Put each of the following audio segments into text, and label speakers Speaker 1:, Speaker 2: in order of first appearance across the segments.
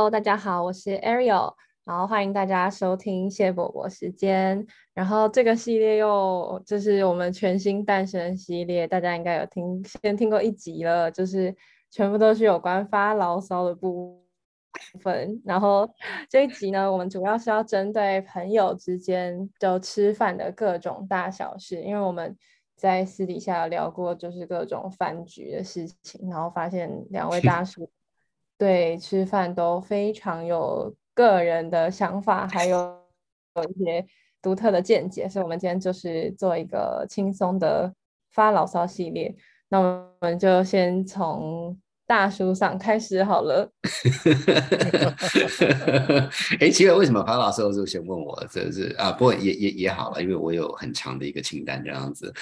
Speaker 1: Hello，大家好，我是 Ariel，然后欢迎大家收听谢伯伯时间。然后这个系列又就是我们全新诞生系列，大家应该有听先听过一集了，就是全部都是有关发牢骚的部分。然后这一集呢，我们主要是要针对朋友之间就吃饭的各种大小事，因为我们在私底下聊过，就是各种饭局的事情，然后发现两位 大叔。对吃饭都非常有个人的想法，还有有一些独特的见解，所以我们今天就是做一个轻松的发牢骚系列。那我们就先从。大叔上开始好了。
Speaker 2: 哎，奇怪，为什么潘老师都先问我？这是啊，不过也也也好了，因为我有很长的一个清单这样子。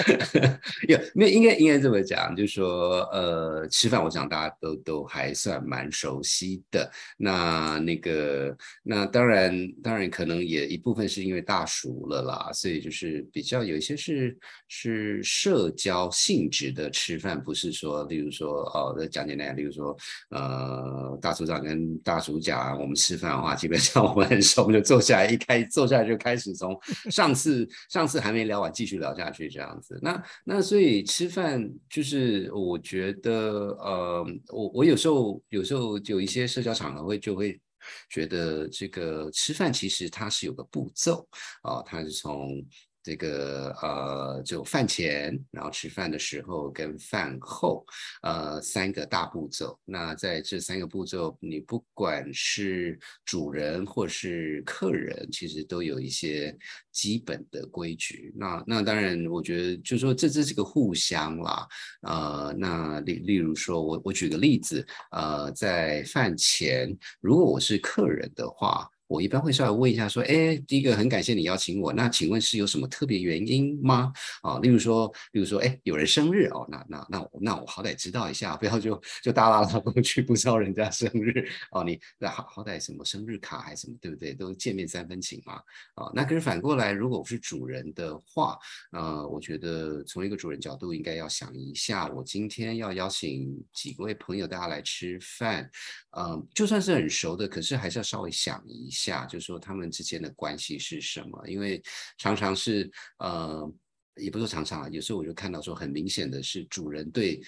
Speaker 2: 有没有应该应该这么讲，就是说呃，吃饭我想大家都都还算蛮熟悉的。那那个那当然当然可能也一部分是因为大熟了啦，所以就是比较有一些是是社交性质的吃饭，不是说例如说哦。我的讲简单，例如说，呃，大组长跟大组讲，我们吃饭的话，基本上我们很熟，我们就坐下来，一开坐下来就开始从上次 上次还没聊完，继续聊下去这样子。那那所以吃饭就是我觉得，呃，我我有时候有时候有一些社交场合会就会觉得，这个吃饭其实它是有个步骤啊，它是从。这个呃，就饭前，然后吃饭的时候跟饭后，呃，三个大步骤。那在这三个步骤，你不管是主人或是客人，其实都有一些基本的规矩。那那当然，我觉得就是说这这是个互相啦。呃，那例例如说，我我举个例子，呃，在饭前，如果我是客人的话。我一般会稍微问一下，说，哎，第一个很感谢你邀请我，那请问是有什么特别原因吗？啊，例如说，例如说，哎，有人生日哦，那那那我那我好歹知道一下，不要就就大拉拉过去不知道人家生日哦，你那好好歹什么生日卡还是什么，对不对？都见面三分情嘛，啊，那可是反过来，如果我是主人的话，呃，我觉得从一个主人角度，应该要想一下，我今天要邀请几位朋友大家来吃饭，嗯，就算是很熟的，可是还是要稍微想一。下下就说他们之间的关系是什么？因为常常是呃，也不说常常啊，有时候我就看到说很明显的是主人对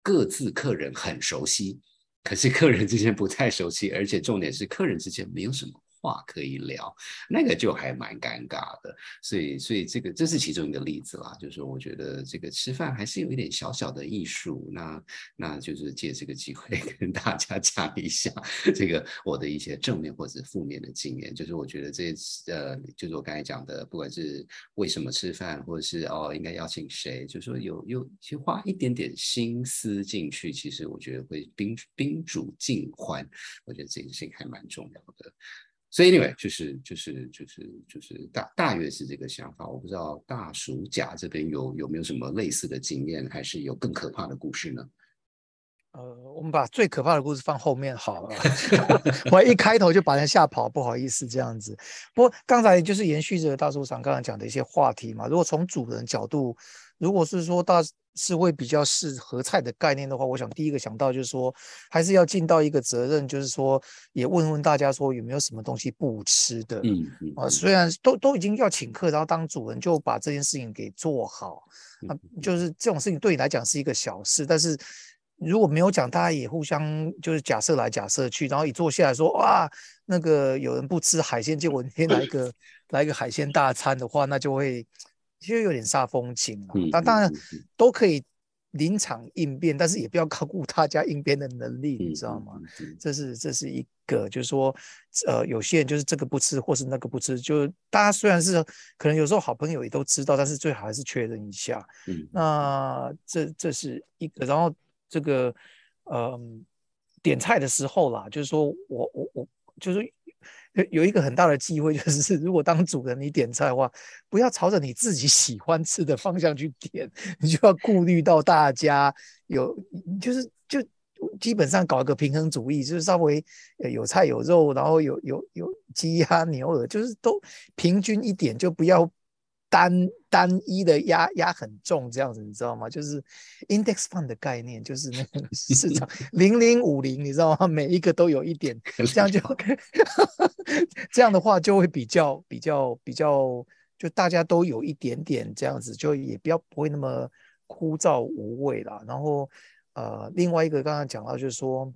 Speaker 2: 各自客人很熟悉，可是客人之间不太熟悉，而且重点是客人之间没有什么。话可以聊，那个就还蛮尴尬的，所以，所以这个这是其中一个例子啦。就是，我觉得这个吃饭还是有一点小小的艺术。那，那就是借这个机会 跟大家讲一下这个我的一些正面或者负面的经验。就是我觉得这呃，就是我刚才讲的，不管是为什么吃饭，或者是哦应该邀请谁，就是说有有去花一点点心思进去，其实我觉得会宾宾主尽欢。我觉得这件事情还蛮重要的。所以，anyway，就是就是就是就是大大约是这个想法。我不知道大鼠甲这边有有没有什么类似的经验，还是有更可怕的故事呢？
Speaker 3: 呃，我们把最可怕的故事放后面好了。我一开头就把人吓跑，不好意思这样子。不过刚才就是延续着大叔长刚才讲的一些话题嘛。如果从主人角度，如果是说大。是会比较适合菜的概念的话，我想第一个想到就是说，还是要尽到一个责任，就是说也问问大家说有没有什么东西不吃的。嗯嗯啊，虽然都都已经要请客，然后当主人就把这件事情给做好，啊，就是这种事情对你来讲是一个小事，但是如果没有讲，大家也互相就是假设来假设去，然后一坐下来说哇，那个有人不吃海鲜，结果天来一个来一个海鲜大餐的话，那就会。其实有点煞风景啊，但当然都可以临场应变，但是也不要高估大家应变的能力，你知道吗？这是这是一个，就是说，呃，有些人就是这个不吃，或是那个不吃，就大家虽然是可能有时候好朋友也都知道，但是最好还是确认一下。那这这是一个，然后这个，嗯，点菜的时候啦，就是说我我我就是。有有一个很大的忌讳，就是如果当主人你点菜的话，不要朝着你自己喜欢吃的方向去点，你就要顾虑到大家有，就是就基本上搞一个平衡主义，就是稍微有菜有肉，然后有有有鸡鸭牛鹅，就是都平均一点，就不要单单一的压压很重这样子，你知道吗？就是 index fund 的概念，就是那个市场 零零五零，你知道吗？每一个都有一点，这样就 这样的话就会比较比较比较，就大家都有一点点这样子，就也比较不会那么枯燥无味啦。然后呃，另外一个刚刚讲到就是说，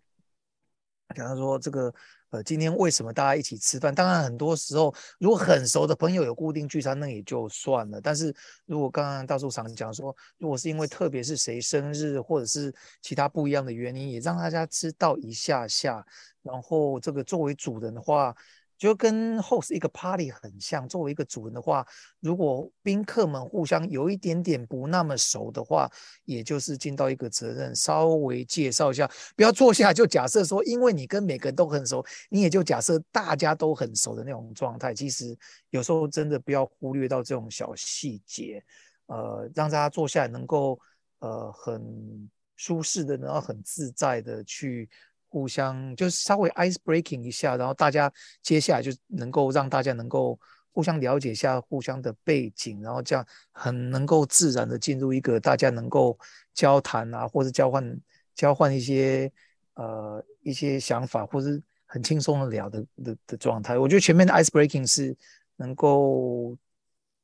Speaker 3: 讲到说这个。今天为什么大家一起吃饭？当然，很多时候如果很熟的朋友有固定聚餐，那也就算了。但是如果刚刚大叔常讲说，如果是因为特别是谁生日，或者是其他不一样的原因，也让大家知道一下下。然后这个作为主人的话。就跟 host 一个 party 很像。作为一个主人的话，如果宾客们互相有一点点不那么熟的话，也就是尽到一个责任，稍微介绍一下，不要坐下就假设说，因为你跟每个人都很熟，你也就假设大家都很熟的那种状态。其实有时候真的不要忽略到这种小细节，呃，让大家坐下来能够呃很舒适的，然后很自在的去。互相就是稍微 ice breaking 一下，然后大家接下来就能够让大家能够互相了解一下互相的背景，然后这样很能够自然的进入一个大家能够交谈啊，或者交换交换一些呃一些想法，或是很轻松的聊的的的状态。我觉得前面的 ice breaking 是能够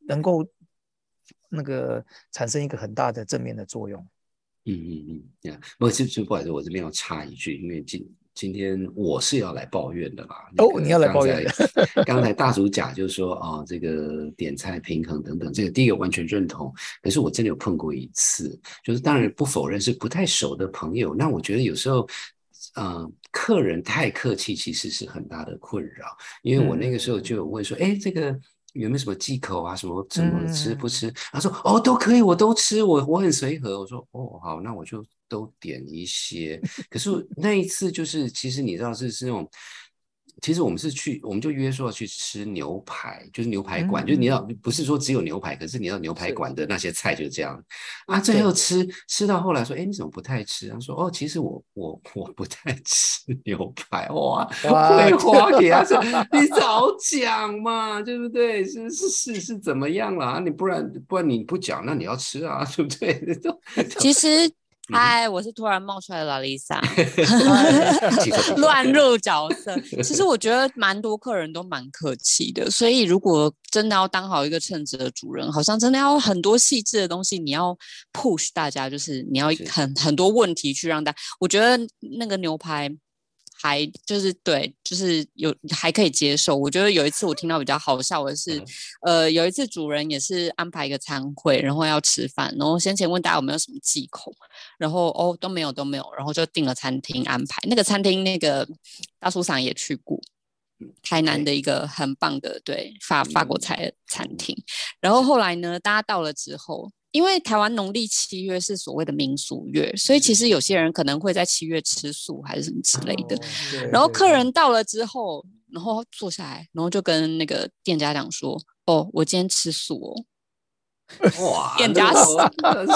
Speaker 3: 能够那个产生一个很大的正面的作用。
Speaker 2: 嗯嗯嗯，呀，不，就就不好意思，我这边要插一句，因为今今天我是要来抱怨的啦。
Speaker 3: 哦，你要来抱怨？
Speaker 2: 刚才大主讲就是说，哦，这个点菜平衡等等，这个第一个完全认同。可是我真的有碰过一次，就是当然不否认是不太熟的朋友，那我觉得有时候，嗯，客人太客气，其实是很大的困扰。因为我那个时候就有问说，哎，这个。有没有什么忌口啊？什么怎么吃不吃？他说哦，都可以，我都吃，我我很随和。我说哦，好，那我就都点一些。可是那一次就是，其实你知道是是那种。其实我们是去，我们就约说要去吃牛排，就是牛排馆，就是你要不是说只有牛排，可是你要牛排馆的那些菜就是这样啊。最后吃吃到后来说，哎，你怎么不太吃？他说，哦，其实我我我不太吃 牛排，哇，会花给他说，你早讲嘛，对不对？是是是是怎么样了？你不然不然你不讲，那你要吃啊，对不对？
Speaker 4: 其实。嗨，我是突然冒出来的拉丽莎，乱入角色。其实我觉得蛮多客人都蛮客气的，所以如果真的要当好一个称职的主人，好像真的要很多细致的东西，你要 push 大家，就是你要很很多问题去让大。我觉得那个牛排。还就是对，就是有还可以接受。我觉得有一次我听到比较好笑的是，呃，有一次主人也是安排一个餐会，然后要吃饭，然后先前问大家有没有什么忌口，然后哦都没有都没有，然后就订了餐厅安排。那个餐厅那个大叔长也去过，台南的一个很棒的对法法国菜餐厅。然后后来呢，大家到了之后。因为台湾农历七月是所谓的民俗月，所以其实有些人可能会在七月吃素还是什么之类的。然后客人到了之后，然后坐下来，然后就跟那个店家讲说：“哦，我今天吃素哦。”
Speaker 2: 哇！
Speaker 4: 店家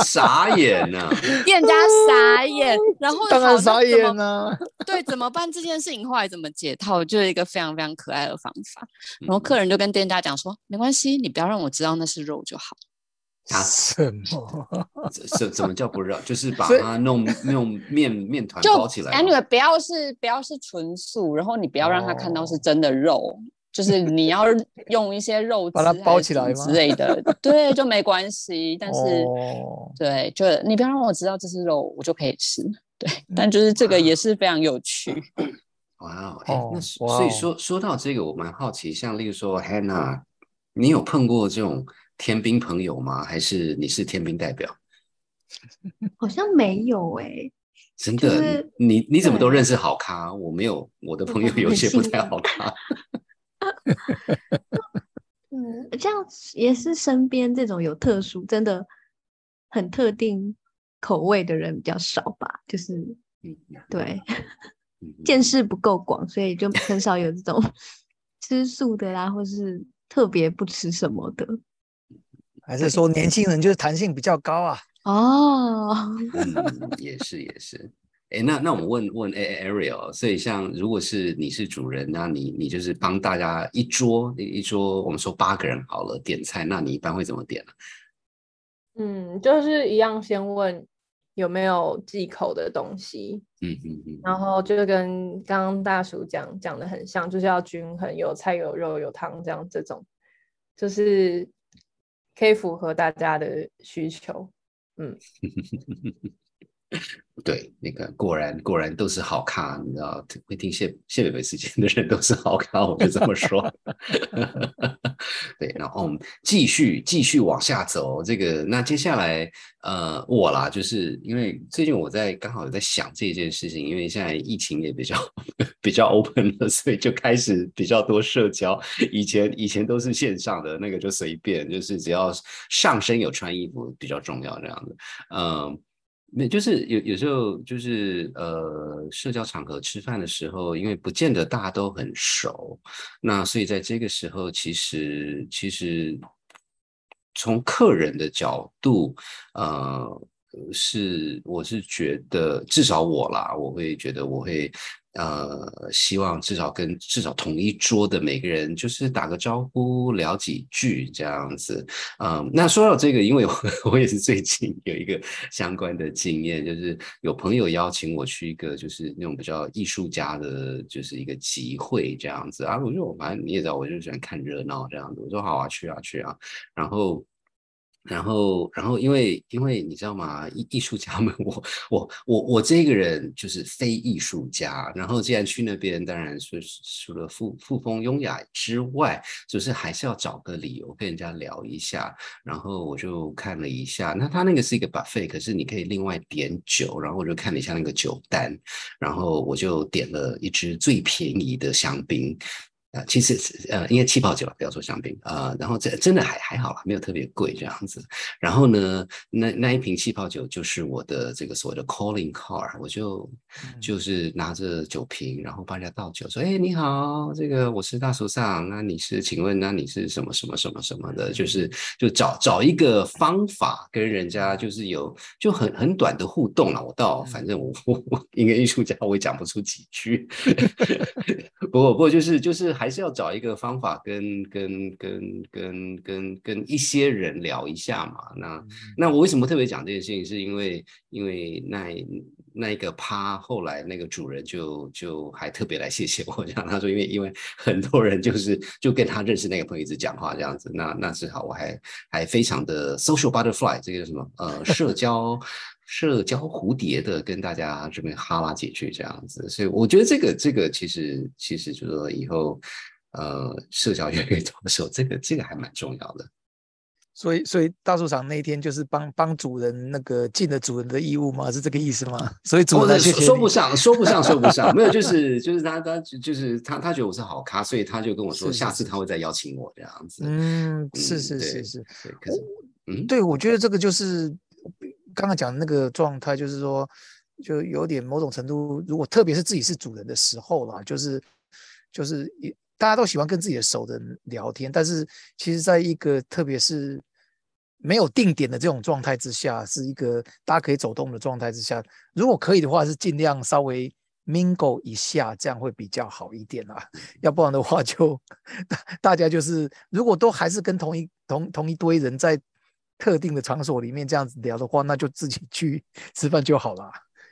Speaker 2: 傻眼呐！
Speaker 4: 店家傻眼，然后
Speaker 3: 当然傻眼呢。
Speaker 4: 对，怎么办？这件事情后来怎么解套？就是一个非常非常可爱的方法。然后客人就跟店家讲说：“没关系，你不要让我知道那是肉就好。”
Speaker 3: 他什么？
Speaker 2: 怎怎么叫不热？就是把它弄弄面面团包起来。
Speaker 4: Anyway，不要是不要是纯素，然后你不要让他看到是真的肉，就是你要 用一些肉
Speaker 3: 把它包起来
Speaker 4: 之类的，对，就没关系。但是对，就你不要让我知道这是肉，我就可以吃。对，但就是这个也是非常有趣。
Speaker 2: 哇哦，那所以说说到这个，我蛮好奇，像例如说 Hannah，你有碰过这种？天兵朋友吗？还是你是天兵代表？
Speaker 1: 好像没有哎，
Speaker 2: 真的，你你怎么都认识好咖？我没有，我的朋友有些不太好咖。
Speaker 1: 嗯，这样也是身边这种有特殊、真的很特定口味的人比较少吧？就是，对，见识不够广，所以就很少有这种吃素的啦，或是特别不吃什么的。
Speaker 3: 还是说年轻人就是弹性比较高啊？
Speaker 1: 哦，
Speaker 2: 嗯，也是也是。哎，那那我们问问 Ariel，所以像如果是你是主人，那你你就是帮大家一桌一桌，我们说八个人好了点菜，那你一般会怎么点呢？
Speaker 1: 嗯，就是一样，先问有没有忌口的东西。
Speaker 2: 嗯嗯嗯。
Speaker 1: 然后就跟刚刚大叔讲讲的很像，就是要均衡，有菜有肉有汤这样，这种就是可以符合大家的需求。嗯。
Speaker 2: 对，那个果然果然都是好咖，你知道，会听谢谢北北事件的人都是好咖，我就这么说。对，然后我们继续继续往下走，这个那接下来呃我啦，就是因为最近我在刚好有在想这件事情，因为现在疫情也比较 比较 open 了，所以就开始比较多社交。以前以前都是线上的那个就随便，就是只要上身有穿衣服比较重要这样的，嗯。那，就是有有时候就是呃，社交场合吃饭的时候，因为不见得大家都很熟，那所以在这个时候，其实其实从客人的角度，呃，是我是觉得至少我啦，我会觉得我会。呃，希望至少跟至少同一桌的每个人就是打个招呼，聊几句这样子。嗯，那说到这个，因为我 我也是最近有一个相关的经验，就是有朋友邀请我去一个就是那种比较艺术家的，就是一个集会这样子啊。我说我反正你也知道，我就喜欢看热闹这样子。我说好啊，去啊去啊，然后。然后，然后，因为，因为你知道吗？艺艺术家们，我，我，我，我这个人就是非艺术家。然后，既然去那边，当然是除了富富风优雅之外，就是还是要找个理由跟人家聊一下。然后我就看了一下，那他那个是一个 buffet，可是你可以另外点酒。然后我就看了一下那个酒单，然后我就点了一支最便宜的香槟。其实呃，应该气泡酒了，不要说香槟啊。然后这真的还还好啦，没有特别贵这样子。然后呢，那那一瓶气泡酒就是我的这个所谓的 calling card，我就就是拿着酒瓶，然后帮人家倒酒，说：“哎，你好，这个我是大叔上，那你是，请问那你是什么什么什么什么的？就是就找找一个方法跟人家就是有就很很短的互动了。我倒反正我我我一个艺术家，我也讲不出几句。不过不过就是就是还。是要找一个方法跟跟跟跟跟跟一些人聊一下嘛。那那我为什么特别讲这件事情？是因为因为那那一个趴后来那个主人就就还特别来谢谢我，这样他说因为因为很多人就是就跟他认识那个朋友一直讲话这样子，那那只好我还还非常的 social butterfly 这个什么呃社交。社交蝴蝶的跟大家这边哈拉几句这样子，所以我觉得这个这个其实其实就是说以后呃社交越来越多的时候，这个这个还蛮重要的。
Speaker 3: 所以所以大树厂那一天就是帮帮主人那个尽了主人的义务吗？是这个意思吗？所以主人
Speaker 2: 说不上说不上说不上，没有就是就是他他就是他他觉得我是好咖，所以他就跟我说下次他会再邀请我这样子。
Speaker 3: 嗯，是是是是，
Speaker 2: 可是
Speaker 3: 嗯，对我觉得这个就是。刚刚讲的那个状态，就是说，就有点某种程度，如果特别是自己是主人的时候啦，就是就是也大家都喜欢跟自己的熟人聊天，但是其实在一个特别是没有定点的这种状态之下，是一个大家可以走动的状态之下，如果可以的话，是尽量稍微 mingle 一下，这样会比较好一点啊。要不然的话，就大家就是如果都还是跟同一同同一堆人在。特定的场所里面这样子聊的话，那就自己去 吃饭就好了。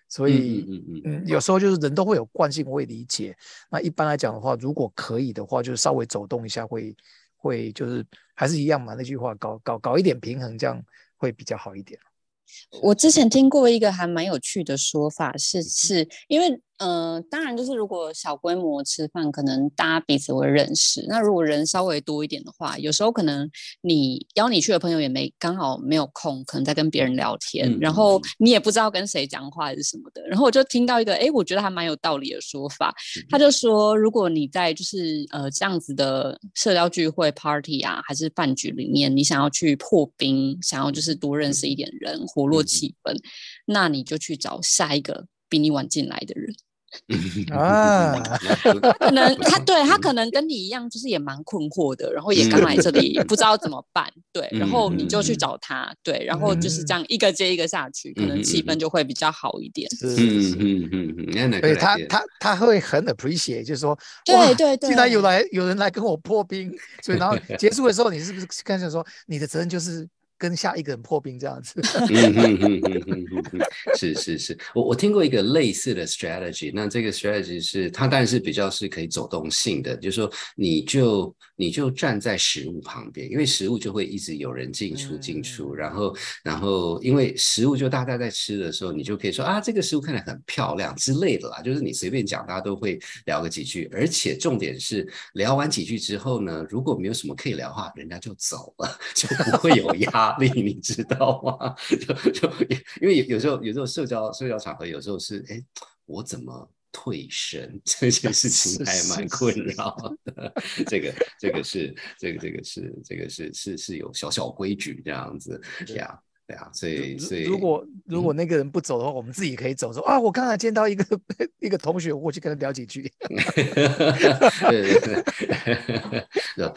Speaker 3: 所以，嗯嗯嗯，有时候就是人都会有惯性，我也理解。那一般来讲的话，如果可以的话，就是稍微走动一下，会会就是还是一样嘛。那句话，搞搞搞一点平衡，这样会比较好一点。
Speaker 4: 我之前听过一个还蛮有趣的说法，是是因为。嗯，当然，就是如果小规模吃饭，可能大家彼此会认识。那如果人稍微多一点的话，有时候可能你邀你去的朋友也没刚好没有空，可能在跟别人聊天，然后你也不知道跟谁讲话还是什么的。然后我就听到一个，哎，我觉得还蛮有道理的说法。他就说，如果你在就是呃这样子的社交聚会、party 啊，还是饭局里面，你想要去破冰，想要就是多认识一点人，活络气氛，那你就去找下一个比你晚进来的人。
Speaker 3: 啊，
Speaker 4: 可能他对他可能跟你一样，就是也蛮困惑的，然后也刚来这里，不知道怎么办。对，然后你就去找他，对，然后就是这样一个接一个下去，可能气氛就会比较好一点。
Speaker 3: 嗯嗯嗯嗯，对他他他会很 appreciate，就是说，
Speaker 4: 对对对，
Speaker 3: 既然有来有人来跟我破冰，所以然后结束的时候，你是不是跟着说，你的责任就是跟下一个人破冰这样子。
Speaker 2: 是是是，我我听过一个类似的 strategy，那这个 strategy 是它当然是比较是可以走动性的，就是说你就你就站在食物旁边，因为食物就会一直有人进出进出，然后然后因为食物就大家在吃的时候，你就可以说啊这个食物看起来很漂亮之类的啦，就是你随便讲，大家都会聊个几句，而且重点是聊完几句之后呢，如果没有什么可以聊的话，人家就走了，就不会有压力，你知道吗？就就因为有有时候有时候社交社交场合有时候是哎，我怎么退身 这件事情还蛮困扰的。这个这个是这个这个是这个是是是有小小规矩这样子呀。对啊，所以所以
Speaker 3: 如果如果那个人不走的话，我们自己可以走。说啊，我刚才见到一个 一个同学，我去跟他聊几句。
Speaker 2: 对对对，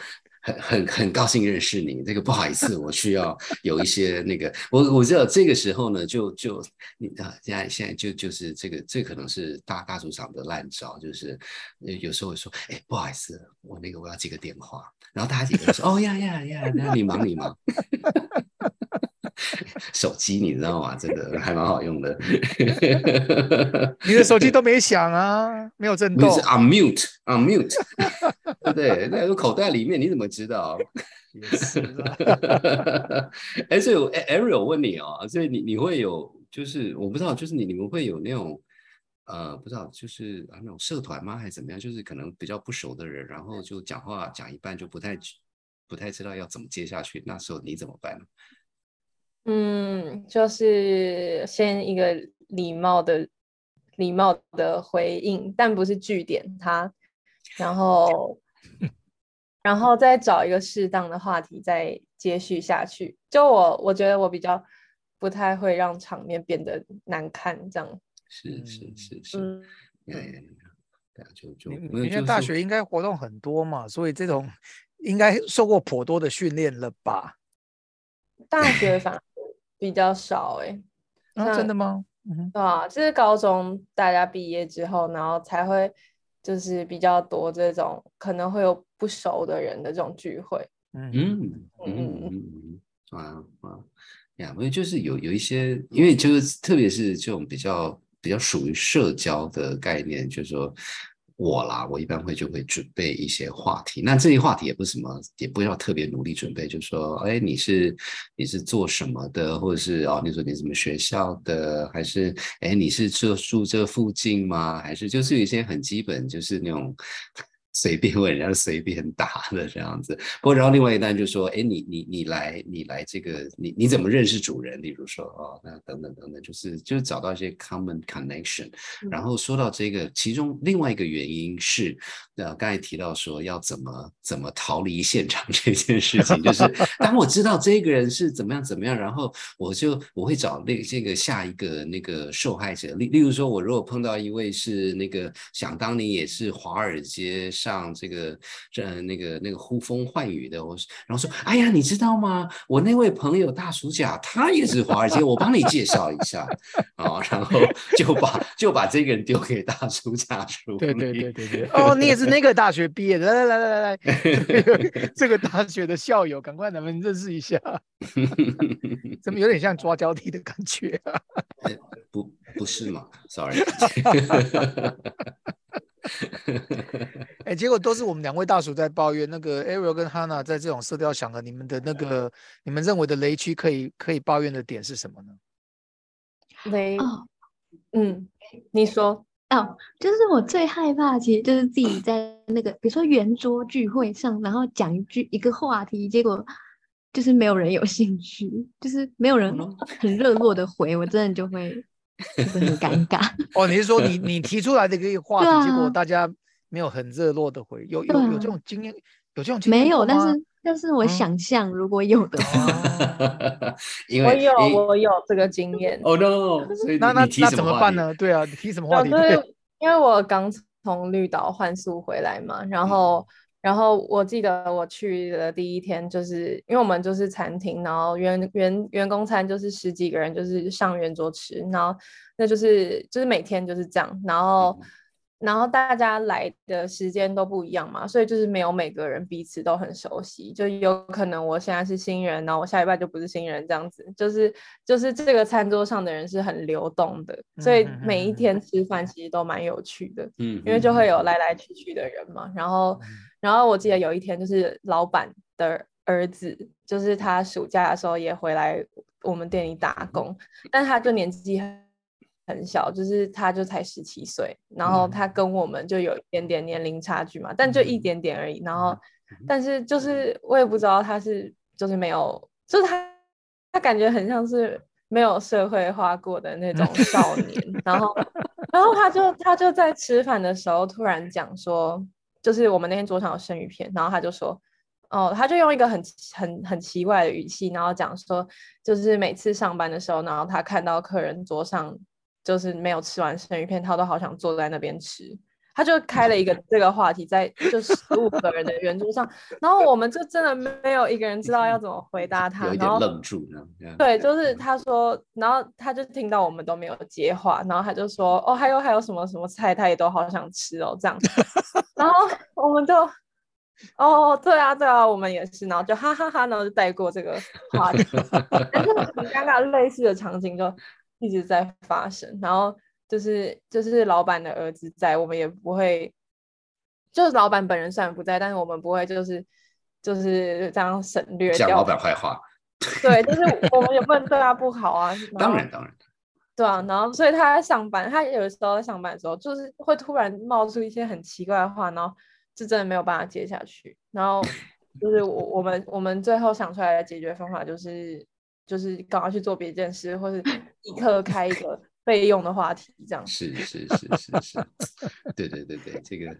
Speaker 2: 很 很很高兴认识你。这个不好意思，我需要有一些那个，我我知道这个时候呢，就就你啊，现在现在就就是这个，这可能是大大组长的烂招，就是有时候会说，哎，不好意思，我那个我要接个电话，然后大家几个说，哦呀呀呀，那你忙你忙。手机你知道吗？这个还蛮好用的。
Speaker 3: 你的手机都没响啊，没有震动。
Speaker 2: 是 unmute，unmute。对，在口袋里面，你怎么知道？哎，所以 Ariel 问你哦，所以你你会有，就是我不知道，就是你你们会有那种呃，不知道，就是啊那种社团吗，还是怎么样？就是可能比较不熟的人，然后就讲话讲一半就不太不太知道要怎么接下去，那时候你怎么办呢？
Speaker 1: 嗯，就是先一个礼貌的、礼貌的回应，但不是据点他，然后，然后再找一个适当的话题再接续下去。就我，我觉得我比较不太会让场面变得难看，这样。
Speaker 2: 是是是是，嗯，对啊，就就
Speaker 3: 因为大学应该活动很多嘛，所以这种应该受过颇多的训练了吧？
Speaker 1: 大学反。比较少哎，
Speaker 3: 啊，真的吗？
Speaker 1: 对啊，就是高中大家毕业之后，然后才会就是比较多这种可能会有不熟的人的这种聚会。
Speaker 2: 嗯嗯嗯嗯啊啊呀，因为就是有有一些，因为就是特别是这种比较比较属于社交的概念，就是说。我啦，我一般会就会准备一些话题，那这些话题也不是什么，也不要特别努力准备，就说，哎，你是你是做什么的，或者是哦，你说你什么学校的，还是哎，你是住住这附近吗？还是就是有一些很基本，就是那种。随便问人家随便答的这样子，不过然后另外一单就说，哎，你你你来你来这个你你怎么认识主人？例如说哦，那等等等等，就是就是找到一些 common connection。然后说到这个，其中另外一个原因是，呃，刚才提到说要怎么怎么逃离现场这件事情，就是 当我知道这个人是怎么样怎么样，然后我就我会找那这个下一个那个受害者。例例如说，我如果碰到一位是那个想当年也是华尔街。上这个这那个那个呼风唤雨的，我然后说，哎呀，你知道吗？我那位朋友大暑甲，他也是华尔街，我帮你介绍一下啊，然后就把就把这个人丢给大叔甲说，
Speaker 3: 对对对对对，哦，你也是那个大学毕业的，来来来来来，这个大学的校友，赶快咱们认识一下，怎么有点像抓交替的感觉啊？
Speaker 2: 不不是嘛？Sorry。
Speaker 3: 哎，结果都是我们两位大叔在抱怨。那个 Ariel 跟 Hannah 在这种色调想的，你们的那个，你们认为的雷区可以可以抱怨的点是什么呢？
Speaker 1: 雷，嗯，你说
Speaker 5: 哦，就是我最害怕，其实就是自己在那个，比如说圆桌聚会上，然后讲一句一个话题，结果就是没有人有兴趣，就是没有人很热络的回，我真的就会。是很尴尬
Speaker 3: 哦。你是说你你提出来的一个话题，结果大家没有很热络的回，有有有这种经验？有这种经验
Speaker 5: 没有？但是但是我想象如果有的
Speaker 2: 话，
Speaker 1: 我有我有这个经验。
Speaker 2: Oh no！
Speaker 3: 那那那怎么办呢？对啊，你提什么话题？
Speaker 1: 因为我刚从绿岛换宿回来嘛，然后。然后我记得我去的第一天，就是因为我们就是餐厅，然后员员员工餐就是十几个人就是上圆桌吃，然后那就是就是每天就是这样。然后然后大家来的时间都不一样嘛，所以就是没有每个人彼此都很熟悉，就有可能我现在是新人，然后我下礼拜就不是新人这样子，就是就是这个餐桌上的人是很流动的，所以每一天吃饭其实都蛮有趣的，嗯，因为就会有来来去去的人嘛，然后然后我记得有一天就是老板的儿子，就是他暑假的时候也回来我们店里打工，但他就年纪很。很小，就是他就才十七岁，然后他跟我们就有一点点年龄差距嘛，但就一点点而已。然后，但是就是我也不知道他是就是没有，就是他他感觉很像是没有社会化过的那种少年。然后，然后他就他就在吃饭的时候突然讲说，就是我们那天桌上有生鱼片，然后他就说，哦，他就用一个很很很奇怪的语气，然后讲说，就是每次上班的时候，然后他看到客人桌上。就是没有吃完生鱼片，他都好想坐在那边吃。他就开了一个这个话题，在就十五个人的圆桌上，然后我们就真的没有一个人知道要怎么回答他，
Speaker 2: 然
Speaker 1: 后
Speaker 2: 愣住呢。
Speaker 1: 对，就是他说，然后他就听到我们都没有接话，然后他就说：“哦，还有还有什么什么菜，他也都好想吃哦。”这样，然后我们就：“哦，对啊，对啊，我们也是。”然后就哈哈哈，然后就带过这个话题，但是很尴尬，类似的场景就。一直在发生，然后就是就是老板的儿子在，我们也不会，就是老板本人虽然不在，但是我们不会就是就是这样省略
Speaker 2: 讲老板坏话。
Speaker 1: 对，就是我们也不能对他不好啊。
Speaker 2: 当然当然。
Speaker 1: 对啊，然后所以他在上班，他有的时候在上班的时候，就是会突然冒出一些很奇怪的话，然后就真的没有办法接下去。然后 就是我我们我们最后想出来的解决方法就是。就是赶快去做别件事，或是立刻开一个备用的话题，这样。
Speaker 2: 是是是是是，对对对对，这个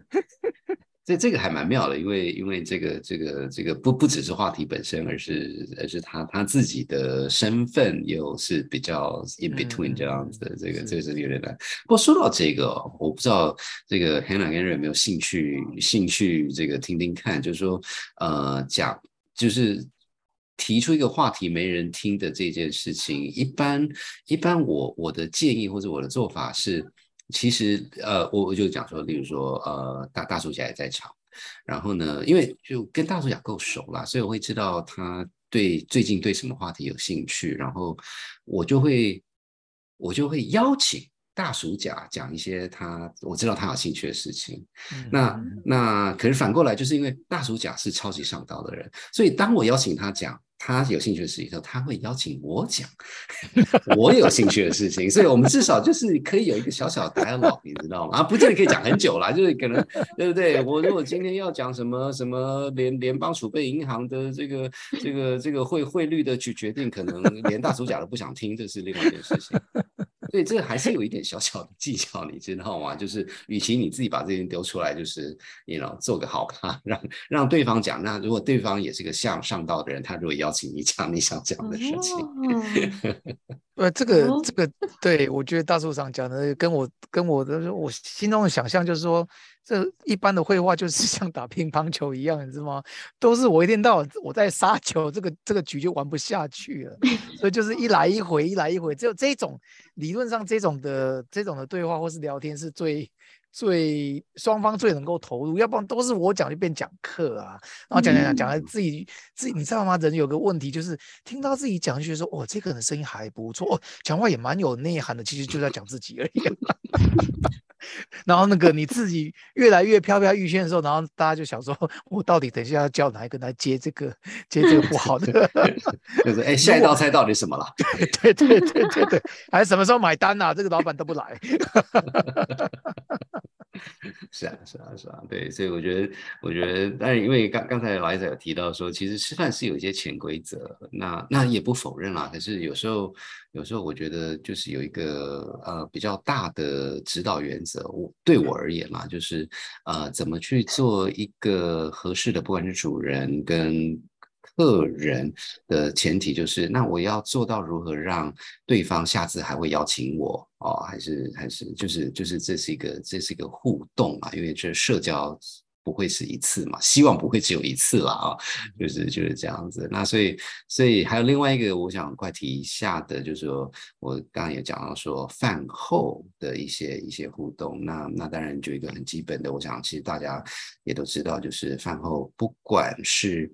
Speaker 2: 这这个还蛮妙的，因为因为这个这个这个不不只是话题本身，而是而是他他自己的身份又是比较 in between 这样子的，这个这个是有点难。不过说到这个，我不知道这个 Hannah 跟 Ray 有没有兴趣兴趣这个听听看，就是说呃讲就是。提出一个话题没人听的这件事情，一般一般我我的建议或者我的做法是，其实呃我我就讲说，例如说呃大大叔甲也在场，然后呢，因为就跟大叔甲够熟了，所以我会知道他对最近对什么话题有兴趣，然后我就会我就会邀请。大暑假讲一些他我知道他有兴趣的事情，那那可是反过来，就是因为大暑假是超级上道的人，所以当我邀请他讲他有兴趣的事情，他会邀请我讲 我有兴趣的事情，所以我们至少就是可以有一个小小的 dialogue，你知道吗？啊，不见得可以讲很久啦，就是可能对不对？我如果今天要讲什么什么联联邦储备银行的这个这个这个汇汇率的去决定，可能连大暑假都不想听，这是另外一件事情。所以这个还是有一点小小的技巧，你知道吗？就是与其你自己把这些丢出来，就是你老做个好咖，让让对方讲。那如果对方也是个向上道的人，他如果邀请你讲你想讲的事情，
Speaker 3: 呃，这个这个，对我觉得大树上讲的跟我跟我的我心中的想象就是说。这一般的绘画就是 像打乒乓球一样，你知道吗？都是我一天到晚我在杀球，这个这个局就玩不下去了。所以就是一来一回，一来一回，只有这种理论上这种的这种的对话或是聊天是最最双方最能够投入，要不然都是我讲就变讲课啊，然后讲讲讲讲来自己自己，你知道吗？人有个问题就是听到自己讲就觉得说，哦，这个人声音还不错，哦，讲话也蛮有内涵的，其实就在讲自己而已。然后那个你自己越来越飘飘欲仙的时候，然后大家就想说，我到底等一下要叫哪一个来接这个接这个不好的？
Speaker 2: 就是哎，下一道菜到底什么了？
Speaker 3: 对对对对对对，还什么时候买单呐？这个老板都不来。
Speaker 2: 是啊是啊是啊，对，所以我觉得我觉得，但是因为刚刚才老爷子有提到说，其实吃饭是有一些潜规则，那那也不否认啦。可是有时候有时候我觉得就是有一个呃比较大的指导原则，我对我而言嘛，就是呃怎么去做一个合适的，不管是主人跟。客人的前提就是，那我要做到如何让对方下次还会邀请我哦？还是还是就是就是这是一个这是一个互动啊，因为这社交。不会是一次嘛，希望不会只有一次了啊，就是就是这样子。那所以所以还有另外一个我想快提一下的，就是说我刚刚也讲到说饭后的一些一些互动，那那当然就一个很基本的，我想其实大家也都知道，就是饭后不管是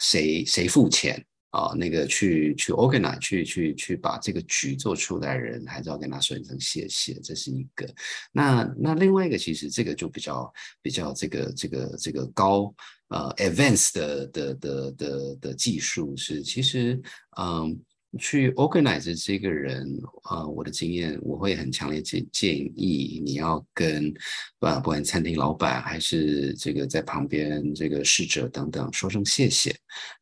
Speaker 2: 谁谁付钱。啊，那个去去 organize，去去去把这个局做出来的，人还是要跟他说一声谢谢，这是一个。那那另外一个，其实这个就比较比较这个这个这个高呃 advanced 的的的的的技术是，其实嗯。去 organize 这个人，啊，我的经验，我会很强烈建建议你要跟，啊，不管餐厅老板还是这个在旁边这个侍者等等说声谢谢，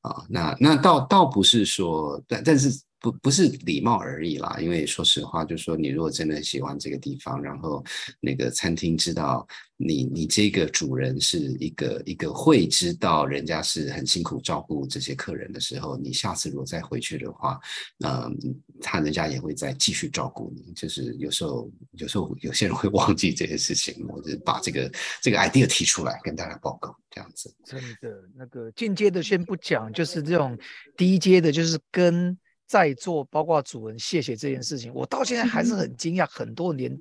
Speaker 2: 啊，那那倒倒不是说，但但是。不不是礼貌而已啦，因为说实话，就是说你如果真的很喜欢这个地方，然后那个餐厅知道你你这个主人是一个一个会知道人家是很辛苦照顾这些客人的时候，你下次如果再回去的话，嗯，他人家也会再继续照顾你。就是有时候有时候有些人会忘记这些事情，我就把这个这个 idea 提出来跟大家报告，这样子。
Speaker 3: 真的，那个进阶的先不讲，就是这种低阶的，就是跟。在座包括主人，谢谢这件事情，我到现在还是很惊讶，很多连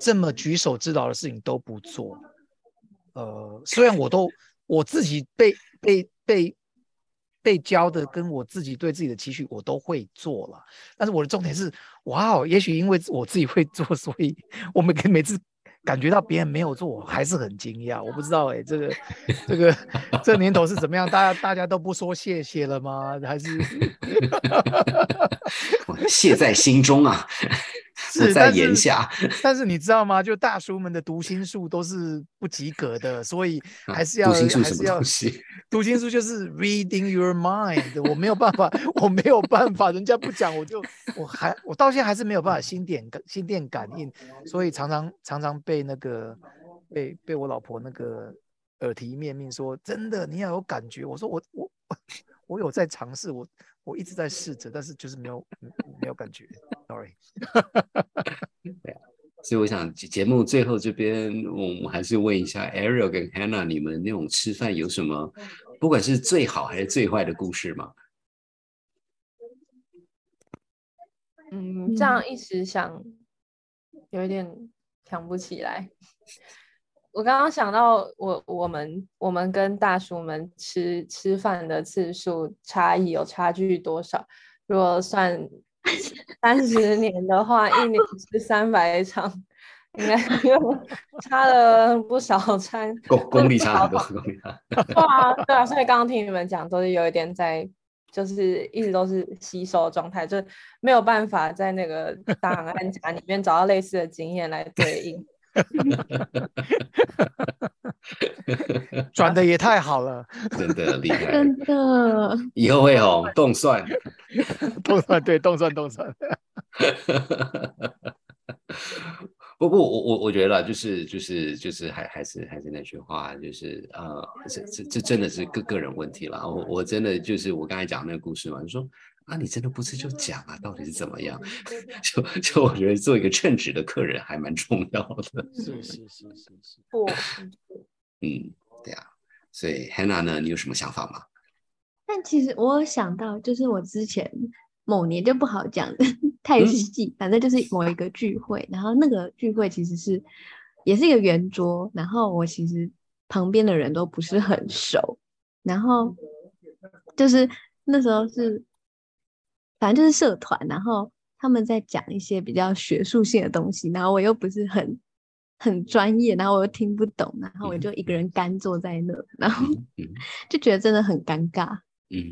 Speaker 3: 这么举手之劳的事情都不做。呃，虽然我都我自己被被被被教的，跟我自己对自己的期许，我都会做了。但是我的重点是，哇哦，也许因为我自己会做，所以我们每次。感觉到别人没有做，我还是很惊讶。我不知道哎，这个 这个这年头是怎么样？大家大家都不说谢谢了吗？还是
Speaker 2: 谢在心中啊？是在眼下，
Speaker 3: 但是你知道吗？就大叔们的读心术都是不及格的，所以还是要还是要 读心术就是 reading your mind。我没有办法，我没有办法，人家不讲我就我还我到现在还是没有办法心电感心电感应，所以常常常常被那个被被我老婆那个耳提面命说，真的你要有感觉。我说我我我有在尝试我。我一直在试着，但是就是没有没有感觉，sorry。
Speaker 2: 对啊，所以我想节目最后这边，我们还是问一下 Ariel 跟 Hannah，你们那种吃饭有什么，不管是最好还是最坏的故事吗？
Speaker 1: 嗯，这样一时想，有一点想不起来。我刚刚想到，我我们我们跟大叔们吃吃饭的次数差异有差距多少？如果算 三十年的话，一年吃三百场，应该差了不少餐，
Speaker 2: 功功力差很多，功力差。
Speaker 1: 对啊，对啊，所以刚刚听你们讲，都是有一点在，就是一直都是吸收状态，就是没有办法在那个档案夹里面找到类似的经验来对应。
Speaker 3: 转的也太好了，
Speaker 2: 真的厉害，
Speaker 5: 真的。
Speaker 2: 以后会红，动算，
Speaker 3: 动算对，动算动算。
Speaker 2: 不过我我我觉得就是就是就是还还是还是那句话，就是呃，这这这真的是个个人问题了。我我真的就是我刚才讲那个故事嘛，你说。啊，你真的不吃就讲啊，到底是怎么样？就就我觉得做一个称职的客人还蛮重要的。
Speaker 3: 是是是是是。
Speaker 1: 不，
Speaker 2: 嗯，对啊。所以 Hannah 呢，你有什么想法吗？
Speaker 5: 但其实我有想到，就是我之前某年就不好讲的 太细，反正就是某一个聚会，然后那个聚会其实是也是一个圆桌，然后我其实旁边的人都不是很熟，然后就是那时候是。反正就是社团，然后他们在讲一些比较学术性的东西，然后我又不是很很专业，然后我又听不懂，然后我就一个人干坐在那，然后 就觉得真的很尴尬。嗯，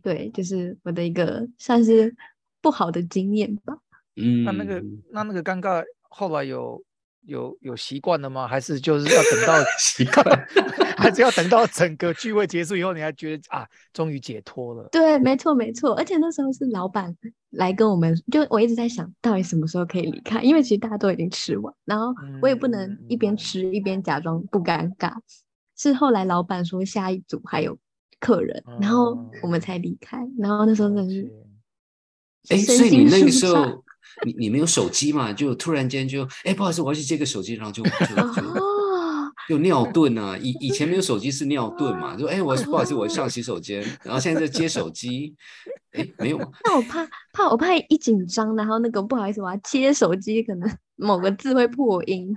Speaker 5: 对，就是我的一个算是不好的经验吧。
Speaker 3: 嗯，那那个那那个尴尬后来有。有有习惯了吗？还是就是要等到
Speaker 2: 习惯，
Speaker 3: 还是要等到整个聚会结束以后，你还觉得啊，终于解脱了？
Speaker 5: 对，没错没错。而且那时候是老板来跟我们，就我一直在想到底什么时候可以离开，因为其实大家都已经吃完，然后我也不能一边吃一边假装不尴尬。是后来老板说下一组还有客人，然后我们才离开。然后那时候真的是，
Speaker 2: 哎，所以你那个时候。你你没有手机嘛？就突然间就哎，不好意思，我要去接个手机，然后就就就就尿遁啊，以以前没有手机是尿遁嘛，就哎，我不好意思，我上洗手间，然后现在在接手机，哎，没有？
Speaker 5: 那我怕怕我怕一紧张，然后那个不好意思，我要接手机，可能某个字会破音。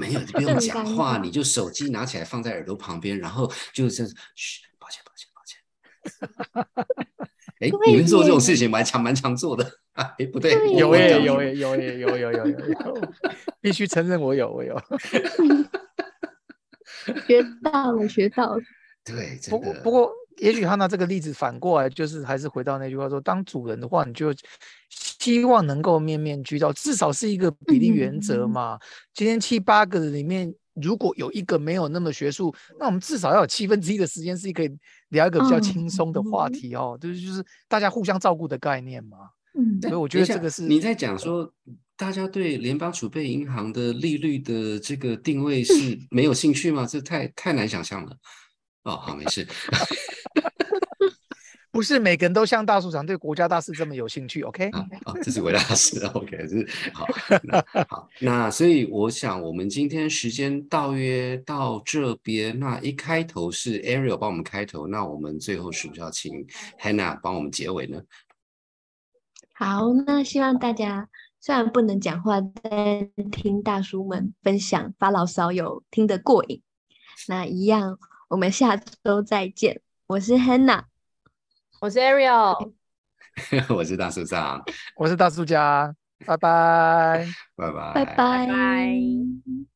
Speaker 2: 没有，你不用讲话，你就手机拿起来放在耳朵旁边，然后就是嘘，抱歉，抱歉，抱歉。哎，你们做这种事情蛮常蛮常做的。哎，不对，
Speaker 3: 有诶，有诶，有诶，有有有有有，必须承认我有，我有。
Speaker 5: 学到了，学到了。
Speaker 2: 对，
Speaker 3: 不过不过，也许他拿这个例子反过来，就是还是回到那句话说，当主人的话，你就希望能够面面俱到，至少是一个比例原则嘛。今天七八个里面。如果有一个没有那么学术，那我们至少要有七分之一的时间是可以聊一个比较轻松的话题哦，就是就是大家互相照顾的概念嘛。嗯，所以我觉得这个是
Speaker 2: 你在讲说，大家对联邦储备银行的利率的这个定位是 没有兴趣吗？这太太难想象了。哦，好，没事。
Speaker 3: 不是每个人都像大树长对国家大事这么有兴趣，OK？
Speaker 2: 啊，这是国家大事，OK？这是好，好。那所以我想，我们今天时间到约到这边，那一开头是 Ariel 帮我们开头，那我们最后是不是要请 Hannah 帮我们结尾呢？
Speaker 5: 好，那希望大家虽然不能讲话，但听大叔们分享发牢骚有听得过瘾。那一样，我们下周再见。我是 Hannah。
Speaker 1: 我是 Ariel，
Speaker 2: 我是大叔上，
Speaker 3: 我是大叔家，拜拜，
Speaker 2: 拜拜，
Speaker 5: 拜拜。